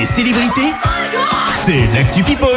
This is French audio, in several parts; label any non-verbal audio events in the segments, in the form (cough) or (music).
des célébrités, c'est l'actu People.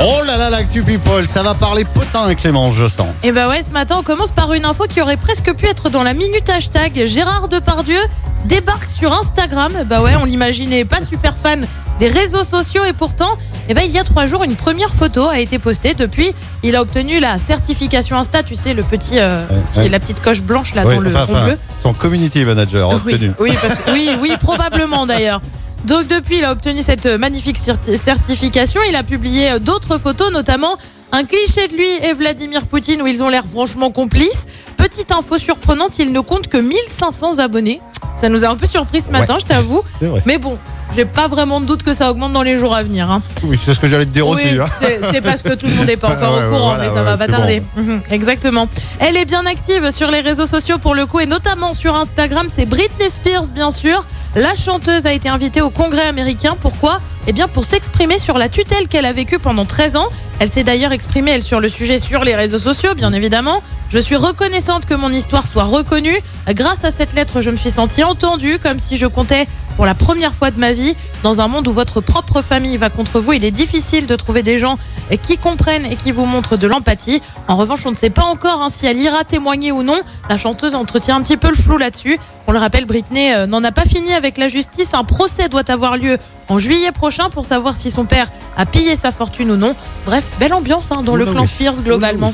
Oh là là, l'actu people, ça va parler potin, Clémence, je sens. Et bah ouais, ce matin, on commence par une info qui aurait presque pu être dans la minute hashtag. Gérard Depardieu débarque sur Instagram. Bah ouais, on l'imaginait pas super fan des réseaux sociaux et pourtant, eh ben, il y a trois jours, une première photo a été postée. Depuis, il a obtenu la certification Insta, tu sais, le petit, euh, Ouais, petit- ouais. la petite coche blanche là Oui, dans le enfin, enfin, bleu. son community manager Oui, obtenu. oui, parce que- oui, oui, probablement d'ailleurs. (laughs) Donc depuis, il a obtenu cette magnifique certi- certification. Il a publié d'autres photos, notamment un cliché de lui et Vladimir Poutine où ils ont l'air franchement complices. Petite info surprenante, il ne compte que 1500 abonnés. Ça nous a un peu surpris ce matin, je t'avoue. (laughs) Mais bon, j'ai pas vraiment de doute que ça augmente dans les jours à venir. hein. Oui, c'est ce que j'allais te dire Oui, aussi. hein. c'est parce que tout le monde n'est pas (laughs) encore Ouais, au courant, voilà, mais ça ouais, va pas tarder. (laughs) Exactement. Elle est bien active sur les réseaux sociaux pour le coup, et notamment sur Instagram. C'est Britney Spears, bien sûr. La chanteuse a été invitée au Congrès américain. Pourquoi? Eh bien, pour s'exprimer sur la tutelle qu'elle a vécue pendant 13 ans. Elle s'est d'ailleurs exprimée, elle, sur le sujet sur les réseaux sociaux, bien évidemment. Je suis reconnaissante que mon histoire soit reconnue. Grâce à cette lettre, je me suis sentie entendue, comme si je comptais pour la première fois de ma vie. Dans un monde où votre propre famille va contre vous, il est difficile de trouver des gens qui comprennent et qui vous montrent de l'empathie. En revanche, on ne sait pas encore hein, si elle ira témoigner ou non. La chanteuse entretient un petit peu le flou là-dessus. On le rappelle, Britney euh, n'en a pas fini avec la justice. Un procès doit avoir lieu en juillet prochain pour savoir si son père a pillé sa fortune ou non. Bref, belle ambiance hein, dans le clan. Spears globalement.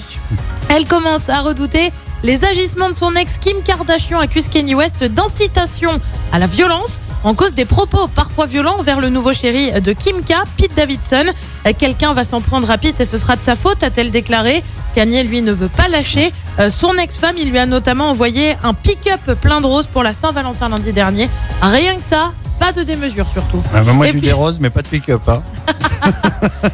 Elle commence à redouter les agissements de son ex Kim Kardashian accuse Kanye West d'incitation à la violence en cause des propos parfois violents vers le nouveau chéri de Kim K, Pete Davidson. Quelqu'un va s'en prendre à Pete et ce sera de sa faute, a-t-elle déclaré. Kanye, lui, ne veut pas lâcher. Euh, son ex-femme, il lui a notamment envoyé un pick-up plein de roses pour la Saint-Valentin lundi dernier. Rien que ça, pas de démesure surtout. Ah, bah, moi, Et j'ai puis- des roses, mais pas de pick-up. Hein. (laughs)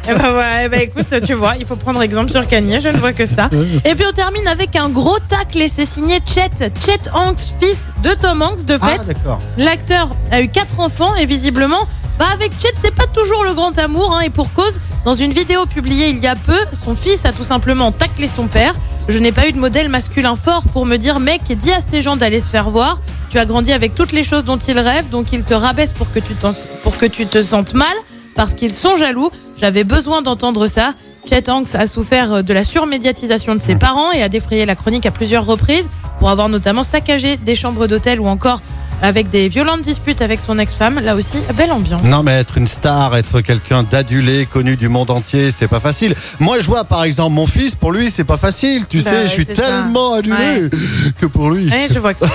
Eh ben voilà, eh ben écoute, tu vois, il faut prendre exemple sur Kanye, je ne vois que ça. (laughs) Et puis on termine avec un gros tacle et c'est signé Chet, Chet Hanks, fils de Tom Hanks de Ah, fait. d'accord. L'acteur a eu quatre enfants et visiblement, bah avec Chet, c'est pas toujours le grand amour. hein, et pour cause, dans une vidéo publiée il y a peu, son fils a tout simplement taclé son père. Je n'ai pas eu de modèle masculin fort pour me dire, mec, dis à ces gens d'aller se faire voir. Tu as grandi avec toutes les choses dont ils rêvent, donc ils te rabaissent pour que tu, t'en- pour que tu te sentes mal, parce qu'ils sont jaloux. J'avais besoin d'entendre ça. Chet Hanks a souffert de la surmédiatisation de ses parents et a défrayé la chronique à plusieurs reprises pour avoir notamment saccagé des chambres d'hôtel ou encore avec des violentes disputes avec son ex-femme. Là aussi, belle ambiance. Non, mais être une star, être quelqu'un d'adulé, connu du monde entier, c'est pas facile. Moi, je vois par exemple mon fils, pour lui, c'est pas facile. Tu Bah sais, ouais, je suis ça. tellement adulé Ouais. que pour lui. Ouais, je vois que ça.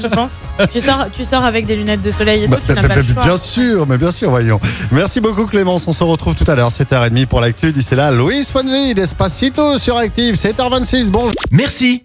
je pense. Tu sors, tu sors avec des lunettes de soleil et Bah, tout, tu n'as bah, pas le bah, choix. bien sûr, mais bien sûr, voyons. Merci beaucoup Clémence, on se retrouve tout à l'heure, 7h30 pour l'actu. D'ici là, Louis Fonzi, Despacito sur Active, 7h26, bonjour. Merci,